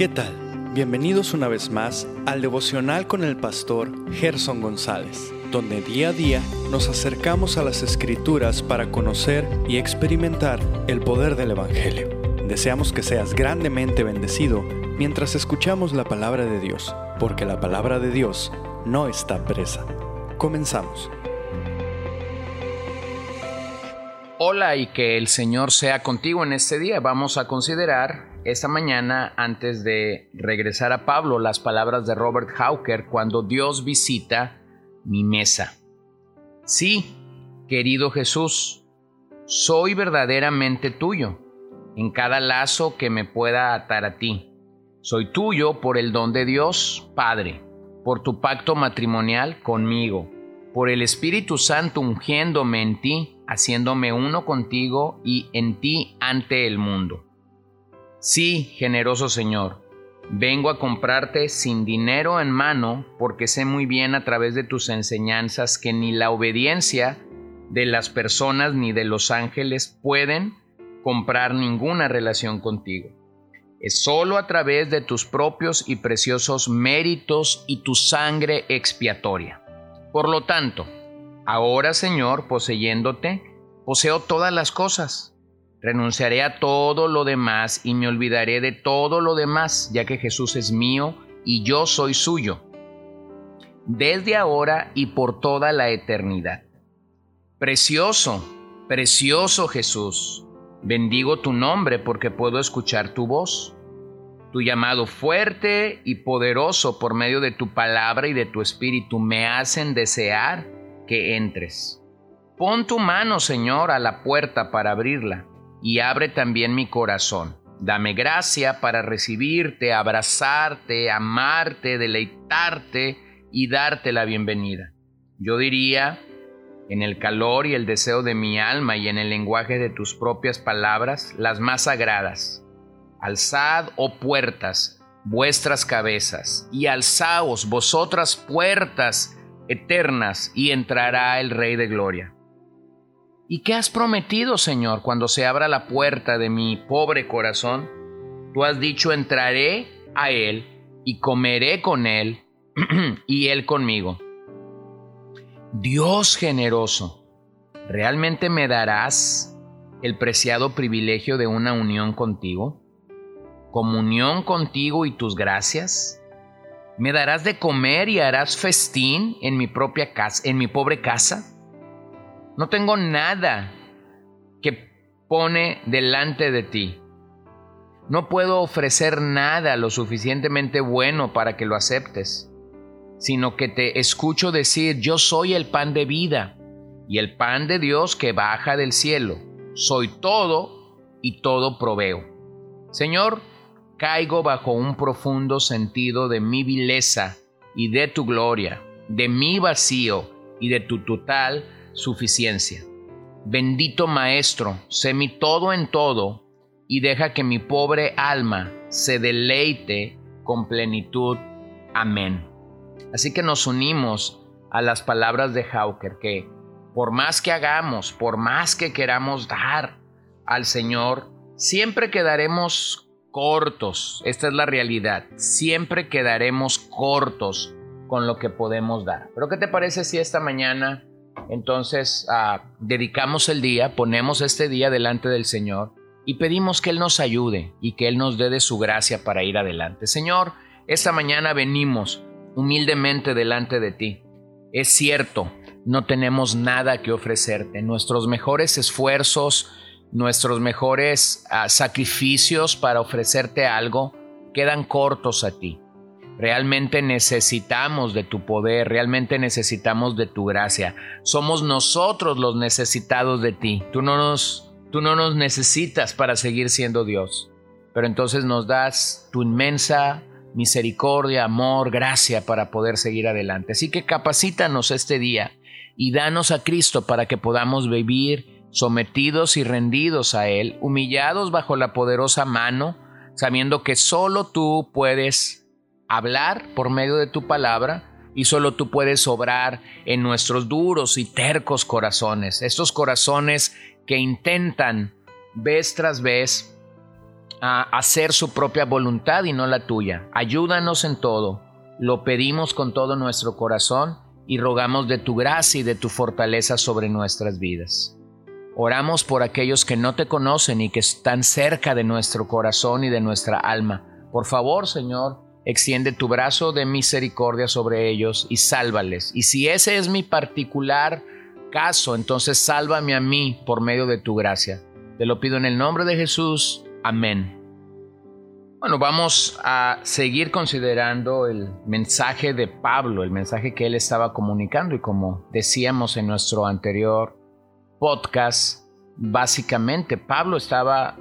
¿Qué tal? Bienvenidos una vez más al devocional con el pastor Gerson González, donde día a día nos acercamos a las escrituras para conocer y experimentar el poder del Evangelio. Deseamos que seas grandemente bendecido mientras escuchamos la palabra de Dios, porque la palabra de Dios no está presa. Comenzamos. Hola y que el Señor sea contigo en este día. Vamos a considerar esta mañana, antes de regresar a Pablo, las palabras de Robert Hawker cuando Dios visita mi mesa. Sí, querido Jesús, soy verdaderamente tuyo, en cada lazo que me pueda atar a ti. Soy tuyo por el don de Dios, Padre, por tu pacto matrimonial conmigo, por el Espíritu Santo ungiéndome en ti, haciéndome uno contigo y en ti ante el mundo. Sí, generoso Señor, vengo a comprarte sin dinero en mano porque sé muy bien a través de tus enseñanzas que ni la obediencia de las personas ni de los ángeles pueden comprar ninguna relación contigo. Es solo a través de tus propios y preciosos méritos y tu sangre expiatoria. Por lo tanto, ahora Señor, poseyéndote, poseo todas las cosas Renunciaré a todo lo demás y me olvidaré de todo lo demás, ya que Jesús es mío y yo soy suyo, desde ahora y por toda la eternidad. Precioso, precioso Jesús, bendigo tu nombre porque puedo escuchar tu voz, tu llamado fuerte y poderoso por medio de tu palabra y de tu espíritu me hacen desear que entres. Pon tu mano, Señor, a la puerta para abrirla y abre también mi corazón. Dame gracia para recibirte, abrazarte, amarte, deleitarte y darte la bienvenida. Yo diría, en el calor y el deseo de mi alma y en el lenguaje de tus propias palabras, las más sagradas. Alzad, oh puertas, vuestras cabezas, y alzaos vosotras puertas eternas, y entrará el Rey de Gloria. ¿Y qué has prometido, Señor, cuando se abra la puerta de mi pobre corazón? Tú has dicho, entraré a Él y comeré con Él y Él conmigo. Dios generoso, ¿realmente me darás el preciado privilegio de una unión contigo? ¿Comunión contigo y tus gracias? ¿Me darás de comer y harás festín en mi propia casa, en mi pobre casa? No tengo nada que pone delante de ti. No puedo ofrecer nada lo suficientemente bueno para que lo aceptes, sino que te escucho decir, yo soy el pan de vida y el pan de Dios que baja del cielo. Soy todo y todo proveo. Señor, caigo bajo un profundo sentido de mi vileza y de tu gloria, de mi vacío y de tu total suficiencia. Bendito Maestro, sé mi todo en todo y deja que mi pobre alma se deleite con plenitud. Amén. Así que nos unimos a las palabras de Hawker que por más que hagamos, por más que queramos dar al Señor, siempre quedaremos cortos. Esta es la realidad. Siempre quedaremos cortos con lo que podemos dar. Pero ¿qué te parece si esta mañana entonces ah, dedicamos el día, ponemos este día delante del Señor y pedimos que Él nos ayude y que Él nos dé de su gracia para ir adelante. Señor, esta mañana venimos humildemente delante de ti. Es cierto, no tenemos nada que ofrecerte. Nuestros mejores esfuerzos, nuestros mejores ah, sacrificios para ofrecerte algo quedan cortos a ti. Realmente necesitamos de tu poder, realmente necesitamos de tu gracia. Somos nosotros los necesitados de ti. Tú no nos, tú no nos necesitas para seguir siendo Dios. Pero entonces nos das tu inmensa misericordia, amor, gracia para poder seguir adelante. Así que capacítanos este día y danos a Cristo para que podamos vivir sometidos y rendidos a Él, humillados bajo la poderosa mano, sabiendo que solo tú puedes hablar por medio de tu palabra y solo tú puedes obrar en nuestros duros y tercos corazones, estos corazones que intentan vez tras vez a hacer su propia voluntad y no la tuya. Ayúdanos en todo. Lo pedimos con todo nuestro corazón y rogamos de tu gracia y de tu fortaleza sobre nuestras vidas. Oramos por aquellos que no te conocen y que están cerca de nuestro corazón y de nuestra alma. Por favor, Señor, extiende tu brazo de misericordia sobre ellos y sálvales. Y si ese es mi particular caso, entonces sálvame a mí por medio de tu gracia. Te lo pido en el nombre de Jesús. Amén. Bueno, vamos a seguir considerando el mensaje de Pablo, el mensaje que él estaba comunicando y como decíamos en nuestro anterior podcast, básicamente Pablo estaba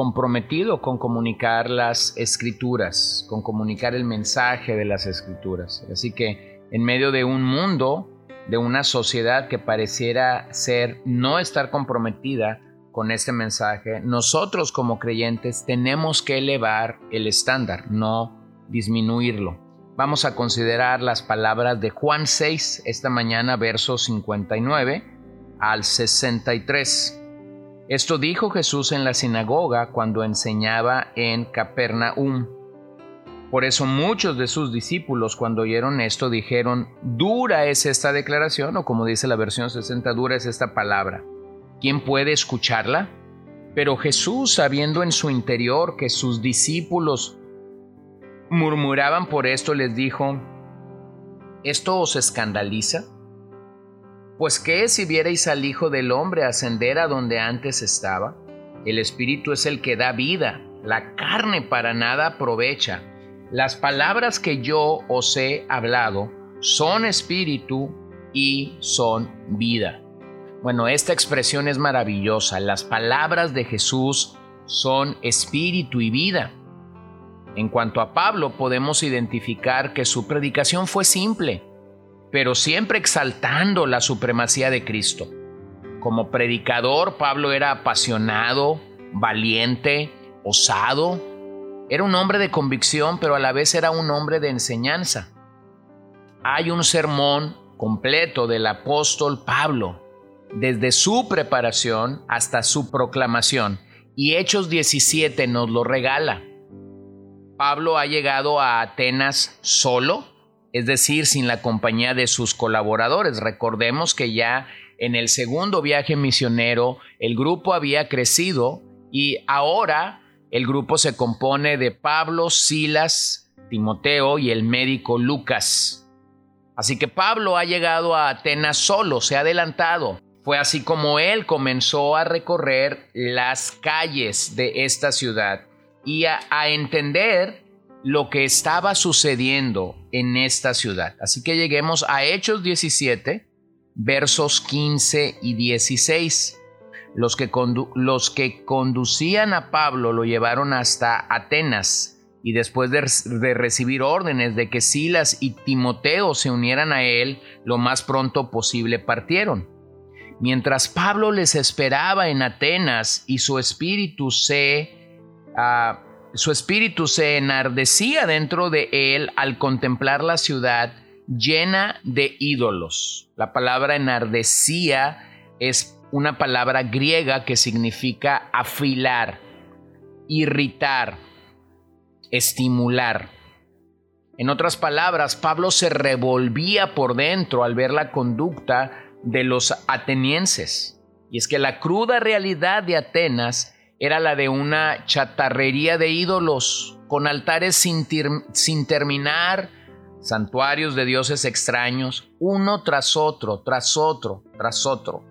comprometido con comunicar las escrituras, con comunicar el mensaje de las escrituras. Así que en medio de un mundo, de una sociedad que pareciera ser no estar comprometida con este mensaje, nosotros como creyentes tenemos que elevar el estándar, no disminuirlo. Vamos a considerar las palabras de Juan 6 esta mañana, versos 59 al 63. Esto dijo Jesús en la sinagoga cuando enseñaba en Capernaum. Por eso muchos de sus discípulos cuando oyeron esto dijeron, dura es esta declaración, o como dice la versión 60, dura es esta palabra. ¿Quién puede escucharla? Pero Jesús, sabiendo en su interior que sus discípulos murmuraban por esto, les dijo, ¿esto os escandaliza? Pues qué si vierais al Hijo del Hombre ascender a donde antes estaba? El Espíritu es el que da vida, la carne para nada aprovecha. Las palabras que yo os he hablado son espíritu y son vida. Bueno, esta expresión es maravillosa. Las palabras de Jesús son espíritu y vida. En cuanto a Pablo, podemos identificar que su predicación fue simple pero siempre exaltando la supremacía de Cristo. Como predicador, Pablo era apasionado, valiente, osado. Era un hombre de convicción, pero a la vez era un hombre de enseñanza. Hay un sermón completo del apóstol Pablo, desde su preparación hasta su proclamación, y Hechos 17 nos lo regala. Pablo ha llegado a Atenas solo, es decir, sin la compañía de sus colaboradores. Recordemos que ya en el segundo viaje misionero el grupo había crecido y ahora el grupo se compone de Pablo, Silas, Timoteo y el médico Lucas. Así que Pablo ha llegado a Atenas solo, se ha adelantado. Fue así como él comenzó a recorrer las calles de esta ciudad y a, entender lo que estaba sucediendo en esta ciudad. Así que lleguemos a Hechos 17, versos 15 y 16. Los que, los que conducían a Pablo lo llevaron hasta Atenas y después de, recibir órdenes de que Silas y Timoteo se unieran a él lo más pronto posible partieron. Mientras Pablo les esperaba en Atenas y su espíritu se... Ah, su espíritu se enardecía dentro de él al contemplar la ciudad llena de ídolos. La palabra enardecía es una palabra griega que significa afilar, irritar, estimular. En otras palabras, Pablo se revolvía por dentro al ver la conducta de los atenienses. Y es que la cruda realidad de Atenas era la de una chatarrería de ídolos, con altares sin, sin, terminar, santuarios de dioses extraños, uno tras otro, tras otro, tras otro.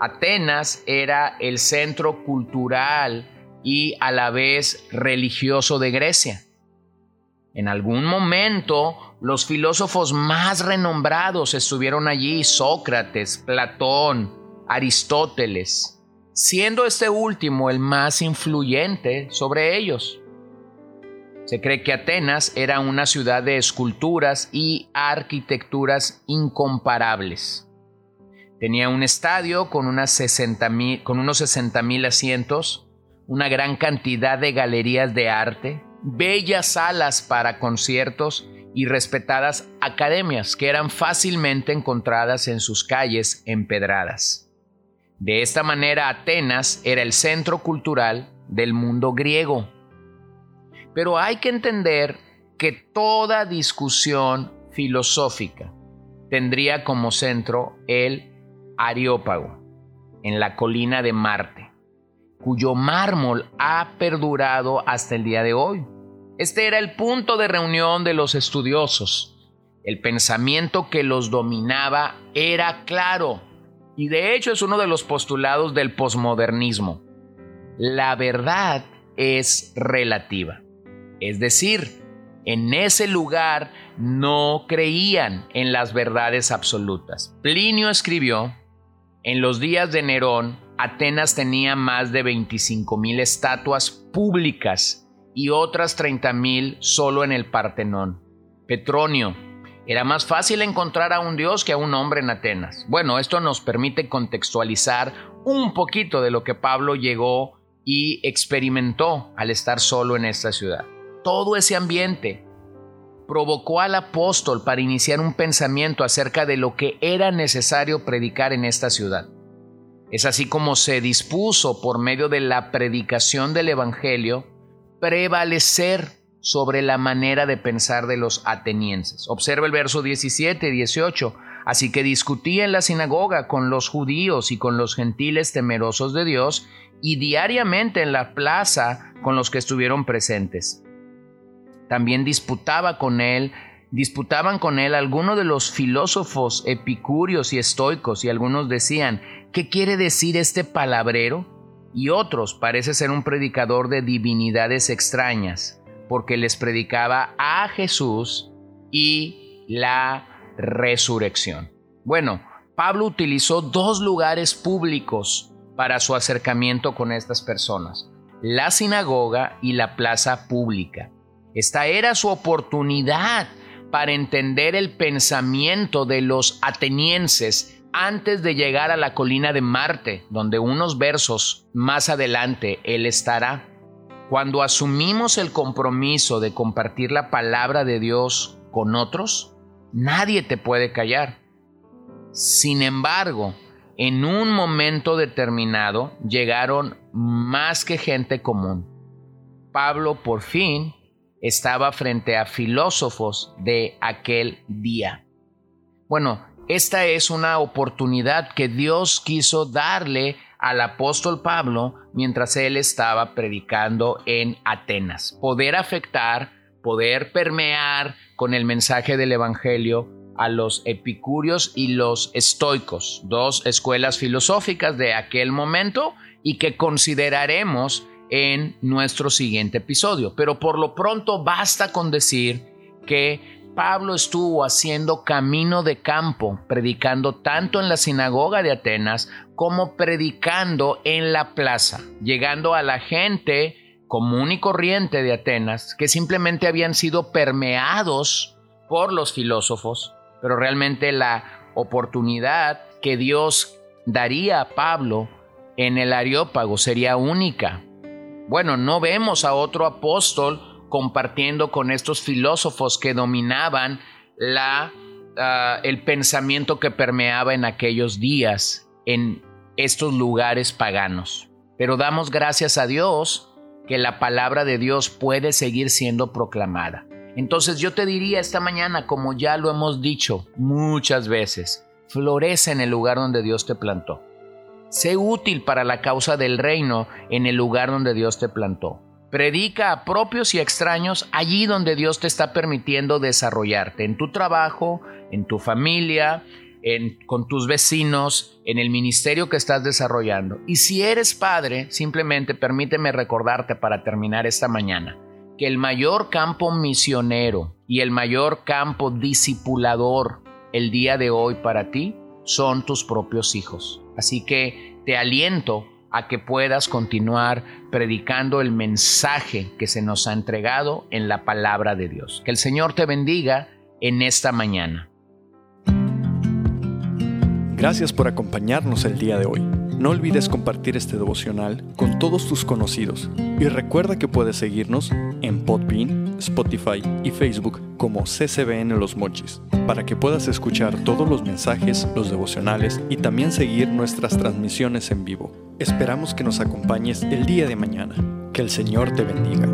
Atenas era el centro cultural y a la vez religioso de Grecia. En algún momento los filósofos más renombrados estuvieron allí, Sócrates, Platón, Aristóteles siendo este último el más influyente sobre ellos. Se cree que Atenas era una ciudad de esculturas y arquitecturas incomparables. Tenía un estadio con, unas 60 con unos 60 mil asientos, una gran cantidad de galerías de arte, bellas salas para conciertos y respetadas academias que eran fácilmente encontradas en sus calles empedradas. De esta manera Atenas era el centro cultural del mundo griego. Pero hay que entender que toda discusión filosófica tendría como centro el Areópago, en la colina de Marte, cuyo mármol ha perdurado hasta el día de hoy. Este era el punto de reunión de los estudiosos. El pensamiento que los dominaba era claro, y de hecho es uno de los postulados del posmodernismo. La verdad es relativa. Es decir, en ese lugar no creían en las verdades absolutas. Plinio escribió, en los días de Nerón, Atenas tenía más de 25 mil estatuas públicas y otras 30 mil solo en el Partenón. Petronio, era más fácil encontrar a un dios que a un hombre en Atenas. Bueno, esto nos permite contextualizar un poquito de lo que Pablo llegó y experimentó al estar solo en esta ciudad. Todo ese ambiente provocó al apóstol para iniciar un pensamiento acerca de lo que era necesario predicar en esta ciudad. Es así como se dispuso por medio de la predicación del Evangelio prevalecer sobre la manera de pensar de los atenienses. Observa el verso 17 y 18. Así que discutía en la sinagoga con los judíos y con los gentiles temerosos de Dios y diariamente en la plaza con los que estuvieron presentes. También disputaba con él, disputaban con él algunos de los filósofos epicúreos y estoicos y algunos decían, ¿qué quiere decir este palabrero? Y otros parece ser un predicador de divinidades extrañas porque les predicaba a Jesús y la resurrección. Bueno, Pablo utilizó dos lugares públicos para su acercamiento con estas personas, la sinagoga y la plaza pública. Esta era su oportunidad para entender el pensamiento de los atenienses antes de llegar a la colina de Marte, donde unos versos más adelante él estará. Cuando asumimos el compromiso de compartir la palabra de Dios con otros, nadie te puede callar. Sin embargo, en un momento determinado llegaron más que gente común. Pablo por fin estaba frente a filósofos de aquel día. Bueno, esta es una oportunidad que Dios quiso darle al apóstol Pablo mientras él estaba predicando en Atenas. Poder afectar, poder permear con el mensaje del Evangelio a los epicúreos y los estoicos, dos escuelas filosóficas de aquel momento y que consideraremos en nuestro siguiente episodio. Pero por lo pronto basta con decir que Pablo estuvo haciendo camino de campo, predicando tanto en la sinagoga de Atenas como predicando en la plaza, llegando a la gente común y corriente de Atenas, que simplemente habían sido permeados por los filósofos, pero realmente la oportunidad que Dios daría a Pablo en el Areópago sería única. Bueno, no vemos a otro apóstol compartiendo con estos filósofos que dominaban la, ah, el pensamiento que permeaba en aquellos días en estos lugares paganos. Pero damos gracias a Dios que la palabra de Dios puede seguir siendo proclamada. Entonces yo te diría esta mañana, como ya lo hemos dicho muchas veces, florece en el lugar donde Dios te plantó. Sé útil para la causa del reino en el lugar donde Dios te plantó. Predica a propios y extraños allí donde Dios te está permitiendo desarrollarte, en tu trabajo, en tu familia, en, con tus vecinos, en el ministerio que estás desarrollando. Y si eres padre, simplemente permíteme recordarte para terminar esta mañana que el mayor campo misionero y el mayor campo discipulador el día de hoy para ti son tus propios hijos. Así que te aliento a que puedas continuar predicando el mensaje que se nos ha entregado en la palabra de Dios. Que el Señor te bendiga en esta mañana. Gracias por acompañarnos el día de hoy. No olvides compartir este devocional con todos tus conocidos y recuerda que puedes seguirnos en Podbean, Spotify y Facebook como CCBN Los Mochis para que puedas escuchar todos los mensajes, los devocionales y también seguir nuestras transmisiones en vivo. Esperamos que nos acompañes el día de mañana. Que el Señor te bendiga.